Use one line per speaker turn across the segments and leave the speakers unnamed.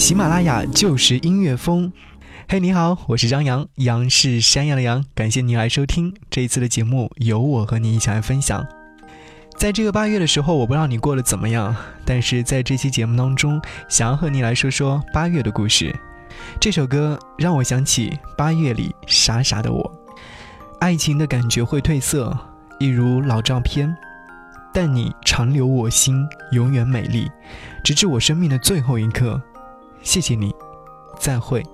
喜马拉雅就是音乐风。嘿，你好，我是张扬，杨是山羊的羊。感谢你来收听这一次的节目，由我和你一起来分享。在这个八月的时候，我不知道你过得怎么样，但是在这期节目当中，想要和你来说说八月的故事。这首歌让我想起八月里傻傻的我，爱情的感觉会褪色，一如老照片，但你长留我心，永远美丽，直至我生命的最后一刻。谢谢你，再会。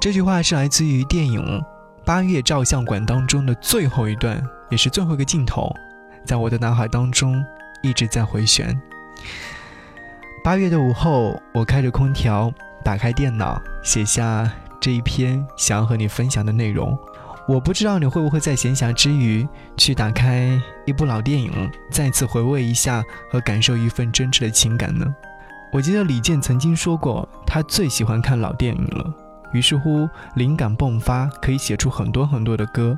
这句话是来自于电影《八月照相馆》当中的最后一段，也是最后一个镜头，在我的脑海当中一直在回旋。八月的午后，我开着空调，打开电脑，写下这一篇想要和你分享的内容。我不知道你会不会在闲暇之余去打开一部老电影，再次回味一下和感受一份真挚的情感呢？我记得李健曾经说过，他最喜欢看老电影了。于是乎，灵感迸发，可以写出很多很多的歌。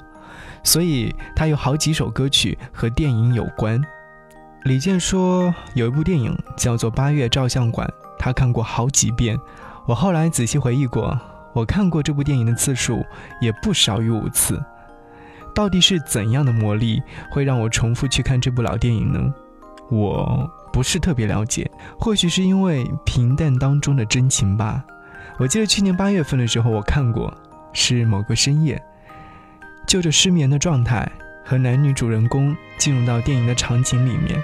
所以他有好几首歌曲和电影有关。李健说，有一部电影叫做《八月照相馆》，他看过好几遍。我后来仔细回忆过，我看过这部电影的次数也不少于五次。到底是怎样的魔力会让我重复去看这部老电影呢？我。不是特别了解，或许是因为平淡当中的真情吧。我记得去年八月份的时候，我看过，是某个深夜，就着失眠的状态和男女主人公进入到电影的场景里面。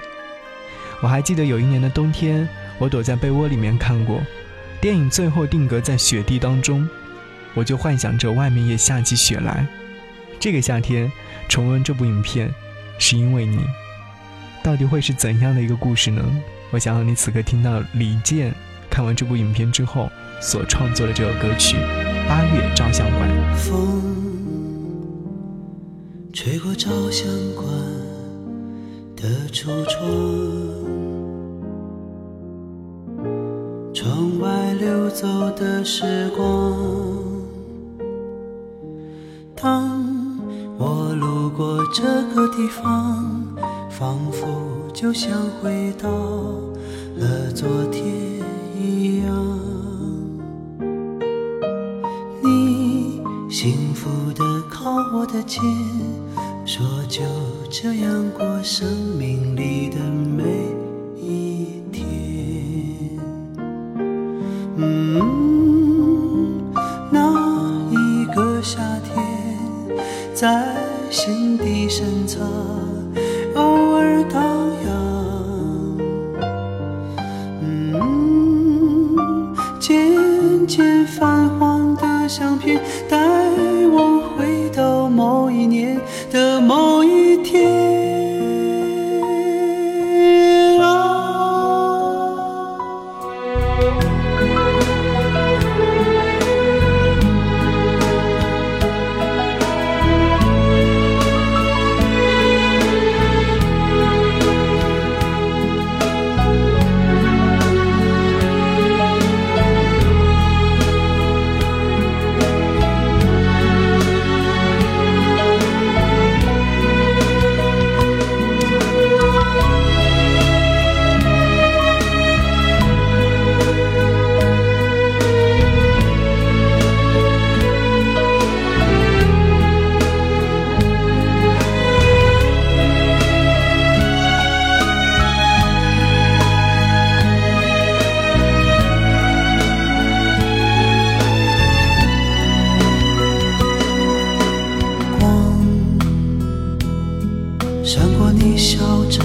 我还记得有一年的冬天，我躲在被窝里面看过电影，最后定格在雪地当中，我就幻想着外面也下起雪来。这个夏天重温这部影片，是因为你。到底会是怎样的一个故事呢？我想让你此刻听到李健看完这部影片之后所创作的这首歌曲《八月照相馆》。
风吹过照相馆的橱窗，窗外流走的时光。当我路过这个地方。仿佛就像回到了昨天一样，你幸福的靠我的肩，说就这样过生命里的每闪过你笑着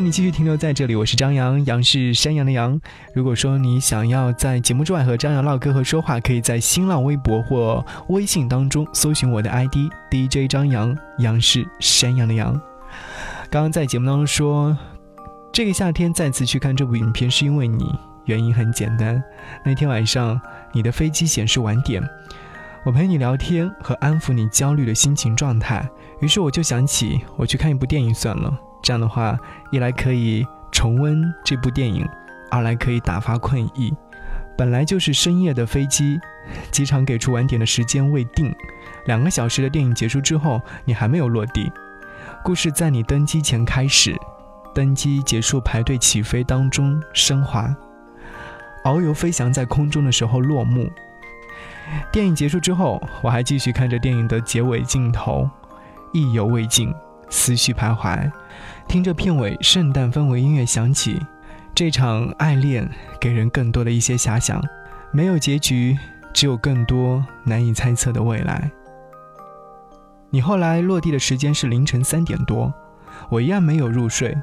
你
继续停留在这里，我是张扬，杨是山羊的羊。如果说你想要在节目之外和张扬唠嗑和说话，可以在新浪微博或微信当中搜寻我的 ID DJ 张扬，杨是山羊的羊。刚刚在节目当中说，这个夏天再次去看这部影片是因为你，原因很简单，那天晚上你的飞机显示晚点，我陪你聊天和安抚你焦虑的心情状态，于是我就想起我去看一部电影算了。这样的话，一来可以重温这部电影，二来可以打发困意。本来就是深夜的飞机，机场给出晚点的时间未定。两个小时的电影结束之后，你还没有落地。故事在你登机前开始，登机结束，排队起飞当中升华，遨游飞翔在空中的时候落幕。电影结束之后，我还继续看着电影的结尾镜头，意犹未尽，思绪徘徊。听着片尾圣诞氛围音乐响起，这场爱恋给人更多的一些遐想，没有结局，只有更多难以猜测的未来。你后来落地的时间是凌晨三点多，我一样没有入睡。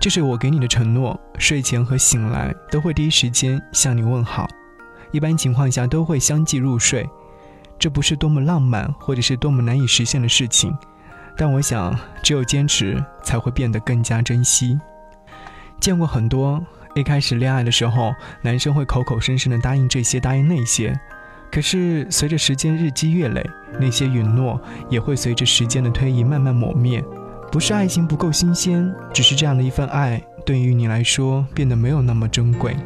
这是我给你的承诺，睡前和醒来都会第一时间向你问好，一般情况下都会相继入睡。这不是多么浪漫或者是多么难以实现的事情。但我想，只有坚持才会变得更加珍惜。见过很多，一开始恋爱的时候，男生会口口声声的答应这些，答应那些，可是随着时间日积月累，那些允诺也会随着时间的推移慢慢磨灭。不是爱情不够新鲜，只是这样的一份爱，对于你来说变得没有那么珍贵。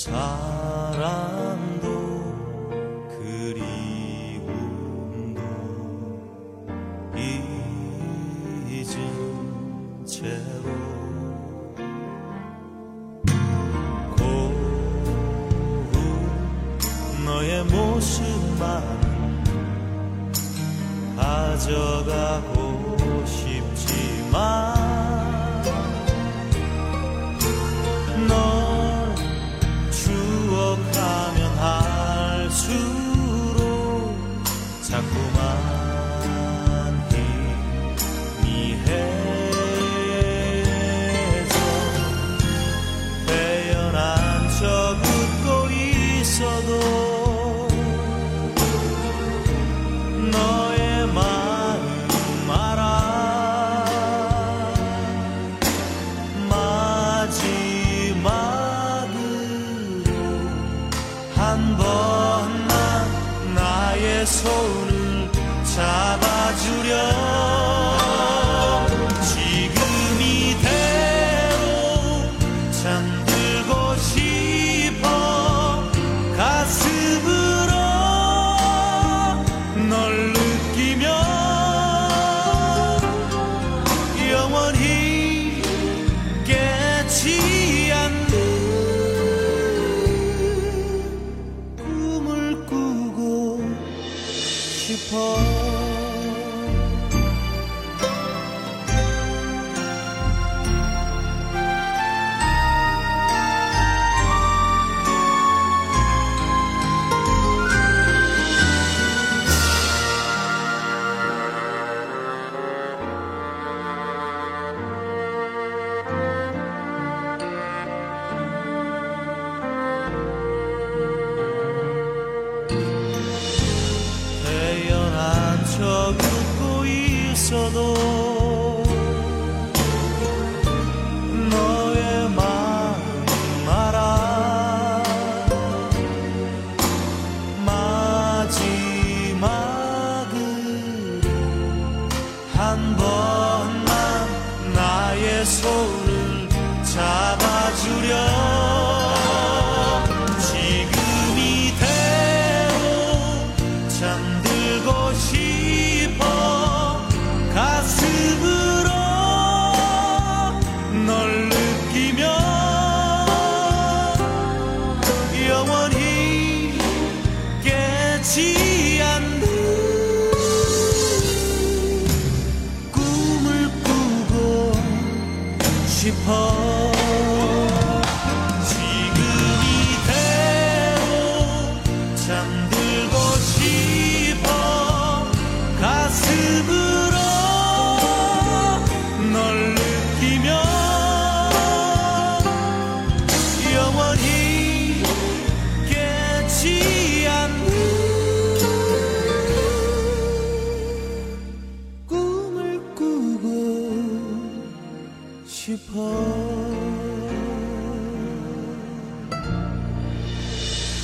사랑 poor.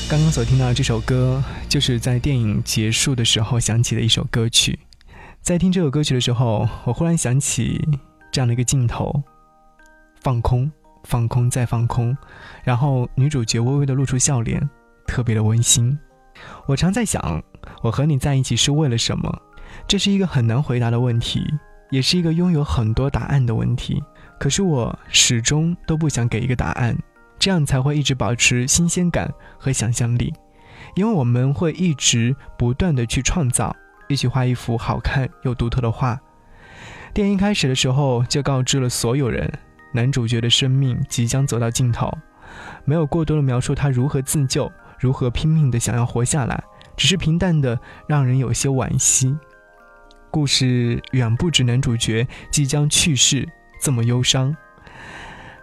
刚刚所听到的这首歌，就是在电影结束的时候响起的一首歌曲。在听这首歌曲的时候，我忽然想起这样的一个镜头：放空，放空，再放空，然后女主角微微的露出笑脸，特别的温馨。我常在想，我和你在一起是为了什么？这是一个很难回答的问题，也是一个拥有很多答案的问题。可是我始终都不想给一个答案。这样才会一直保持新鲜感和想象力，因为我们会一直不断的去创造，一起画一幅好看又独特的画。电影开始的时候就告知了所有人，男主角的生命即将走到尽头，没有过多的描述他如何自救，如何拼命的想要活下来，只是平淡的让人有些惋惜。故事远不止男主角即将去世这么忧伤，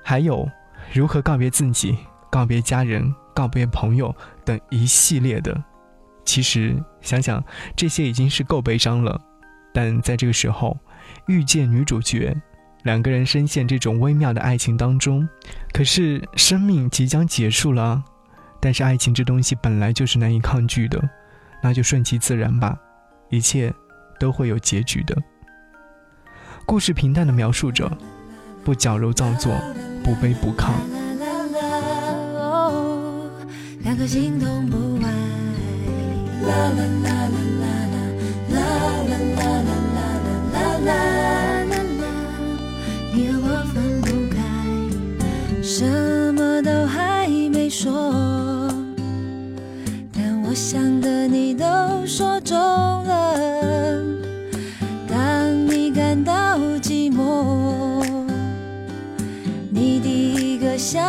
还有。如何告别自己、告别家人、告别朋友等一系列的，其实想想这些已经是够悲伤了。但在这个时候，遇见女主角，两个人深陷这种微妙的爱情当中，可是生命即将结束了。但是爱情这东西本来就是难以抗拒的，那就顺其自然吧，一切都会有结局的。故事平淡的描述着，不矫揉造作。不卑不亢。
两颗心动不爱。啦啦啦啦啦啦啦啦啦啦啦啦啦啦，你和我分不开，什么都还没说，但我想的你都说中了。当你感到寂寞。你第一个想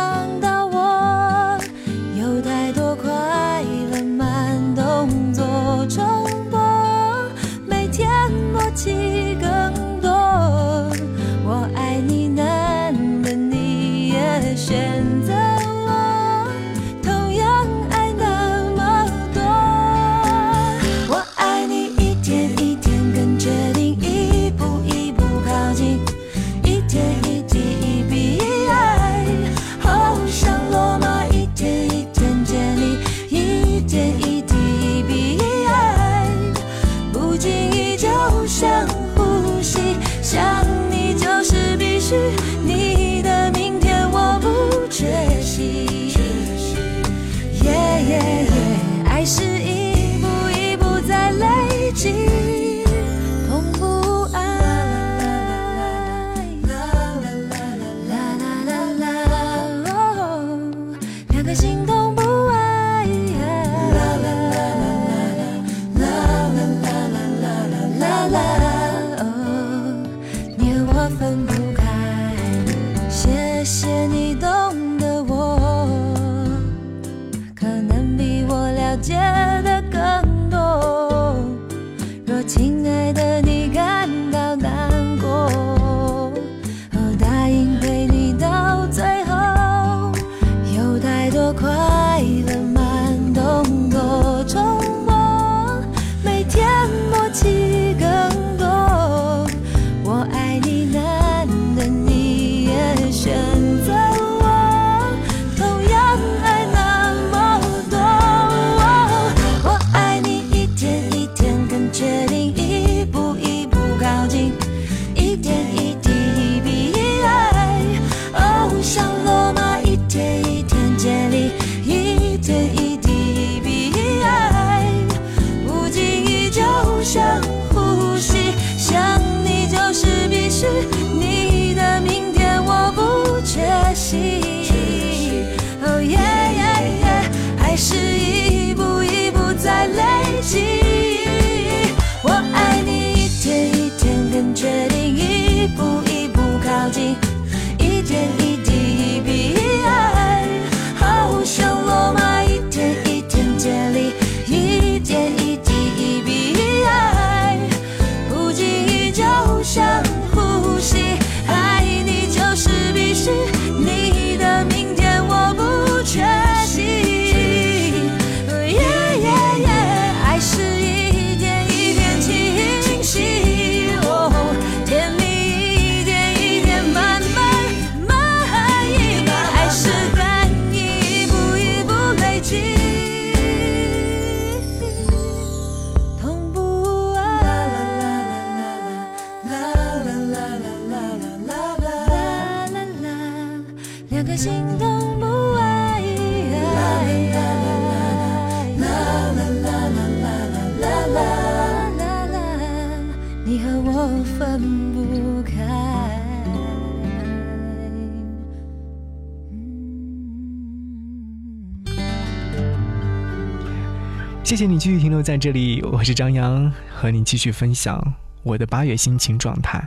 谢谢你
继续停留在这里，我是张扬，和你继续分享我的八月心情状态。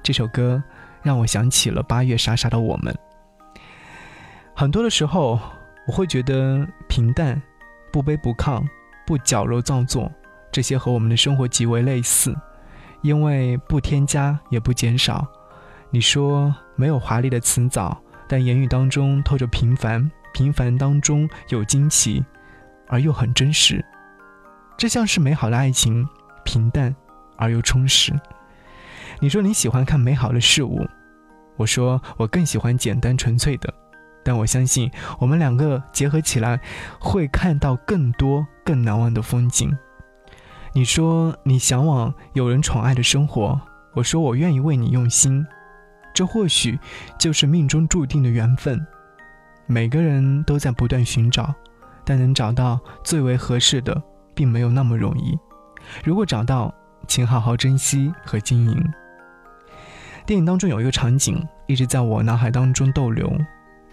这首歌让我想起了八月傻傻的我们。很多的时候，我会觉得平淡、不卑不亢、不矫揉造作，这些和我们的生活极为类似，因为不添加也不减少。你说没有华丽的辞藻，但言语当中透着平凡，平凡当中有惊奇。而又很真实，这像是美好的爱情，平淡而又充实。你说你喜欢看美好的事物，我说我更喜欢简单纯粹的。但我相信我们两个结合起来，会看到更多更难忘的风景。你说你向往有人宠爱的生活，我说我愿意为你用心。这或许就是命中注定的缘分。每个人都在不断寻找。但能找到最为合适的，并没有那么容易。如果找到，请好好珍惜和经营。电影当中有一个场景一直在我脑海当中逗留：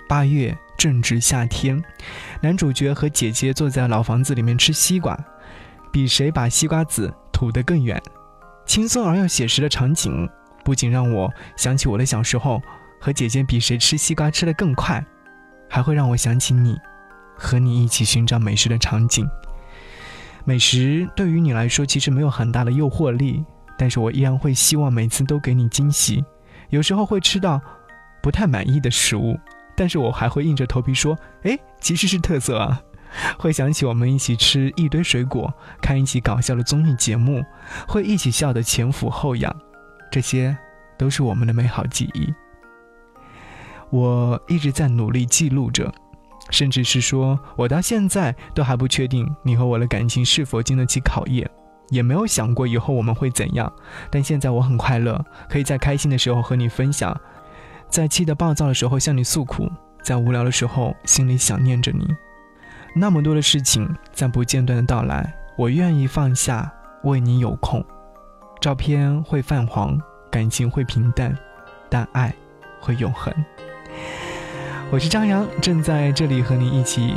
八月正值夏天，男主角和姐姐坐在老房子里面吃西瓜，比谁把西瓜籽吐得更远。轻松而又写实的场景，不仅让我想起我的小时候和姐姐比谁吃西瓜吃得更快，还会让我想起你。和你一起寻找美食的场景。美食对于你来说其实没有很大的诱惑力，但是我依然会希望每次都给你惊喜。有时候会吃到不太满意的食物，但是我还会硬着头皮说：“哎，其实是特色啊。”会想起我们一起吃一堆水果，看一起搞笑的综艺节目，会一起笑得前俯后仰，这些都是我们的美好记忆。我一直在努力记录着。甚至是说，我到现在都还不确定你和我的感情是否经得起考验，也没有想过以后我们会怎样。但现在我很快乐，可以在开心的时候和你分享，在气得暴躁的时候向你诉苦，在无聊的时候心里想念着你。那么多的事情在不间断的到来，我愿意放下，为你有空。照片会泛黄，感情会平淡，但爱会永恒。我是张扬，正在这里和你一起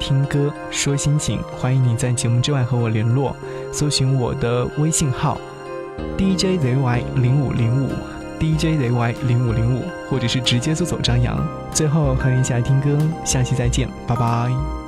听歌说心情。欢迎你在节目之外和我联络，搜寻我的微信号 DJZY 零五零五 DJZY 零五零五，或者是直接搜索张扬。最后和你一起来听歌，下期再见，拜拜。